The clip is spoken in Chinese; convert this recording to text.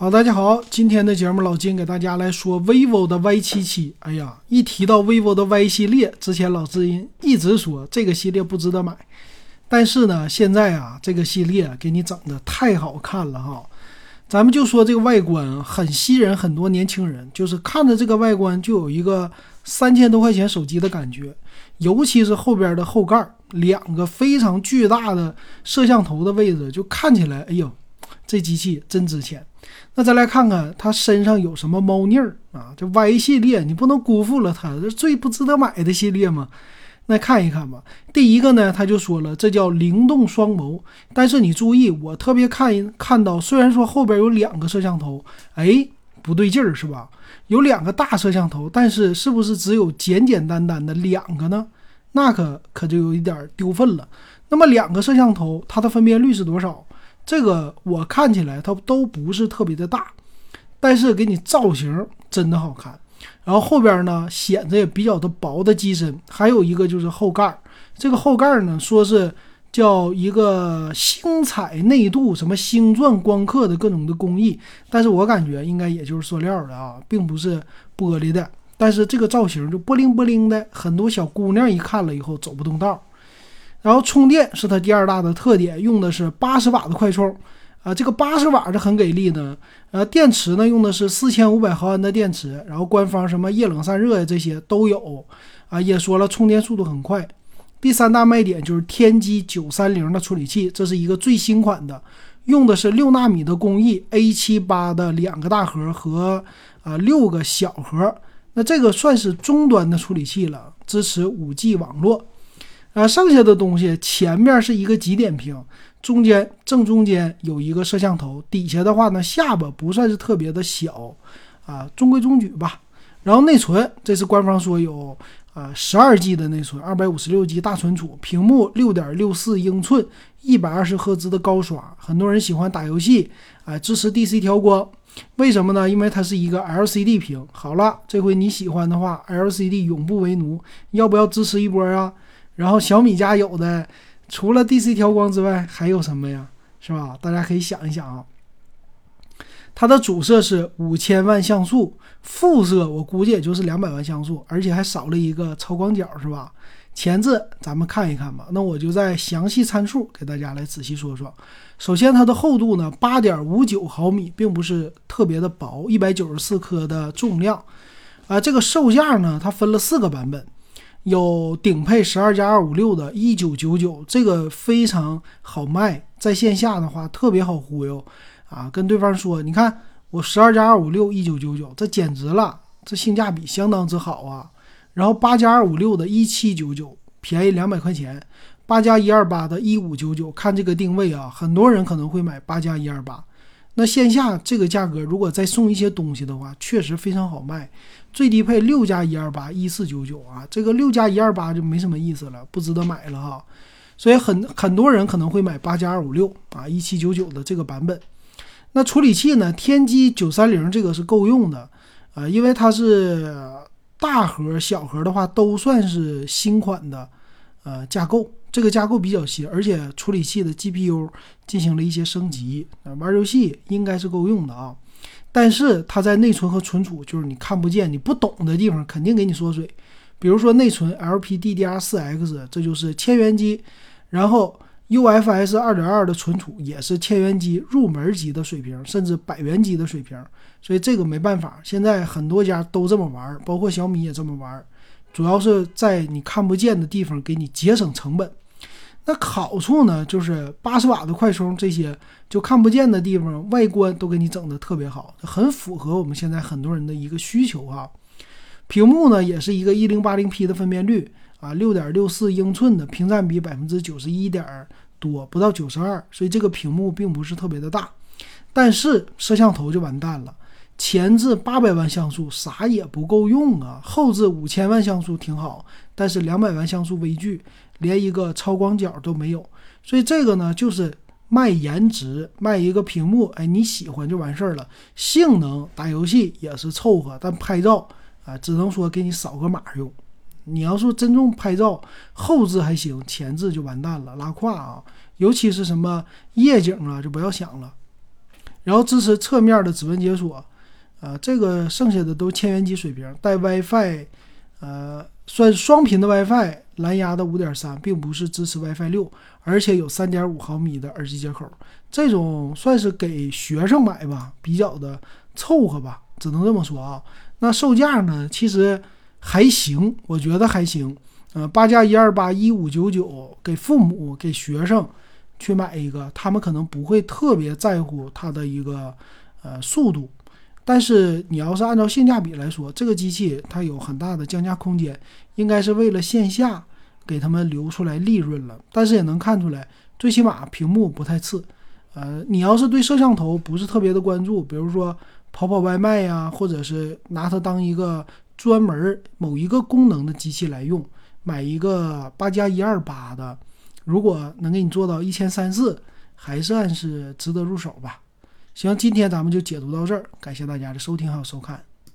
好，大家好，今天的节目老金给大家来说 vivo 的 Y 七七。哎呀，一提到 vivo 的 Y 系列，之前老知音一直说这个系列不值得买，但是呢，现在啊，这个系列给你整的太好看了哈。咱们就说这个外观很吸引很多年轻人，就是看着这个外观就有一个三千多块钱手机的感觉，尤其是后边的后盖两个非常巨大的摄像头的位置，就看起来，哎呦，这机器真值钱。那再来看看它身上有什么猫腻儿啊？这 Y 系列你不能辜负了它，这最不值得买的系列嘛。那看一看吧。第一个呢，他就说了，这叫灵动双眸。但是你注意，我特别看看到，虽然说后边有两个摄像头，哎，不对劲儿是吧？有两个大摄像头，但是是不是只有简简单单的两个呢？那可可就有一点丢份了。那么两个摄像头，它的分辨率是多少？这个我看起来它都不是特别的大，但是给你造型真的好看。然后后边呢显得也比较的薄的机身，还有一个就是后盖儿。这个后盖儿呢说是叫一个星彩内镀什么星钻光刻的各种的工艺，但是我感觉应该也就是塑料的啊，并不是玻璃的。但是这个造型就波灵波灵的，很多小姑娘一看了以后走不动道。然后充电是它第二大的特点，用的是八十瓦的快充，啊，这个八十瓦是很给力的。呃，电池呢用的是四千五百毫安的电池，然后官方什么液冷散热呀这些都有，啊，也说了充电速度很快。第三大卖点就是天玑九三零的处理器，这是一个最新款的，用的是六纳米的工艺，A 七八的两个大核和啊六个小核，那这个算是中端的处理器了，支持五 G 网络。啊，剩下的东西前面是一个极点屏，中间正中间有一个摄像头，底下的话呢下巴不算是特别的小，啊，中规中矩吧。然后内存，这是官方说有啊十二 G 的内存，二百五十六 G 大存储，屏幕六点六四英寸，一百二十赫兹的高刷，很多人喜欢打游戏，啊，支持 DC 调光，为什么呢？因为它是一个 LCD 屏。好了，这回你喜欢的话，LCD 永不为奴，要不要支持一波啊？然后小米家有的，除了 DC 调光之外，还有什么呀？是吧？大家可以想一想啊。它的主摄是五千万像素，副摄我估计也就是两百万像素，而且还少了一个超广角，是吧？前置咱们看一看吧。那我就在详细参数给大家来仔细说说。首先，它的厚度呢，八点五九毫米，并不是特别的薄，一百九十四克的重量。啊，这个售价呢，它分了四个版本。有顶配十二加二五六的，一九九九，这个非常好卖，在线下的话特别好忽悠啊！跟对方说，你看我十二加二五六一九九九，这简直了，这性价比相当之好啊！然后八加二五六的一七九九，便宜两百块钱；八加一二八的一五九九，看这个定位啊，很多人可能会买八加一二八。那线下这个价格，如果再送一些东西的话，确实非常好卖。最低配六加一二八一四九九啊，这个六加一二八就没什么意思了，不值得买了哈。所以很很多人可能会买八加二五六啊一七九九的这个版本。那处理器呢？天玑九三零这个是够用的啊，因为它是大核小核的话都算是新款的呃架构。这个架构比较新，而且处理器的 GPU 进行了一些升级，玩游戏应该是够用的啊。但是它在内存和存储，就是你看不见、你不懂的地方，肯定给你缩水。比如说内存 LPDDR4X，这就是千元机，然后 UFS 2.2的存储也是千元机入门级的水平，甚至百元机的水平。所以这个没办法，现在很多家都这么玩，包括小米也这么玩。主要是在你看不见的地方给你节省成本，那好处呢就是八十瓦的快充，这些就看不见的地方外观都给你整的特别好，很符合我们现在很多人的一个需求啊。屏幕呢也是一个一零八零 P 的分辨率啊，六点六四英寸的屏占比百分之九十一点多，不到九十二，所以这个屏幕并不是特别的大，但是摄像头就完蛋了。前置八百万像素啥也不够用啊，后置五千万像素挺好，但是两百万像素微距，连一个超广角都没有，所以这个呢就是卖颜值，卖一个屏幕，哎你喜欢就完事儿了。性能打游戏也是凑合，但拍照啊只能说给你扫个码用。你要说真正拍照，后置还行，前置就完蛋了，拉胯啊，尤其是什么夜景啊就不要想了。然后支持侧面的指纹解锁，呃，这个剩下的都千元机水平，带 WiFi，呃，算双频的 WiFi，蓝牙的五点三，并不是支持 WiFi 六，而且有三点五毫米的耳机接口，这种算是给学生买吧，比较的凑合吧，只能这么说啊。那售价呢，其实还行，我觉得还行，呃，八加一二八一五九九，给父母给学生。去买一个，他们可能不会特别在乎它的一个呃速度，但是你要是按照性价比来说，这个机器它有很大的降价空间，应该是为了线下给他们留出来利润了。但是也能看出来，最起码屏幕不太次。呃，你要是对摄像头不是特别的关注，比如说跑跑外卖呀，或者是拿它当一个专门某一个功能的机器来用，买一个八加一二八的。如果能给你做到一千三四，还算是值得入手吧。行，今天咱们就解读到这儿，感谢大家的收听和收看。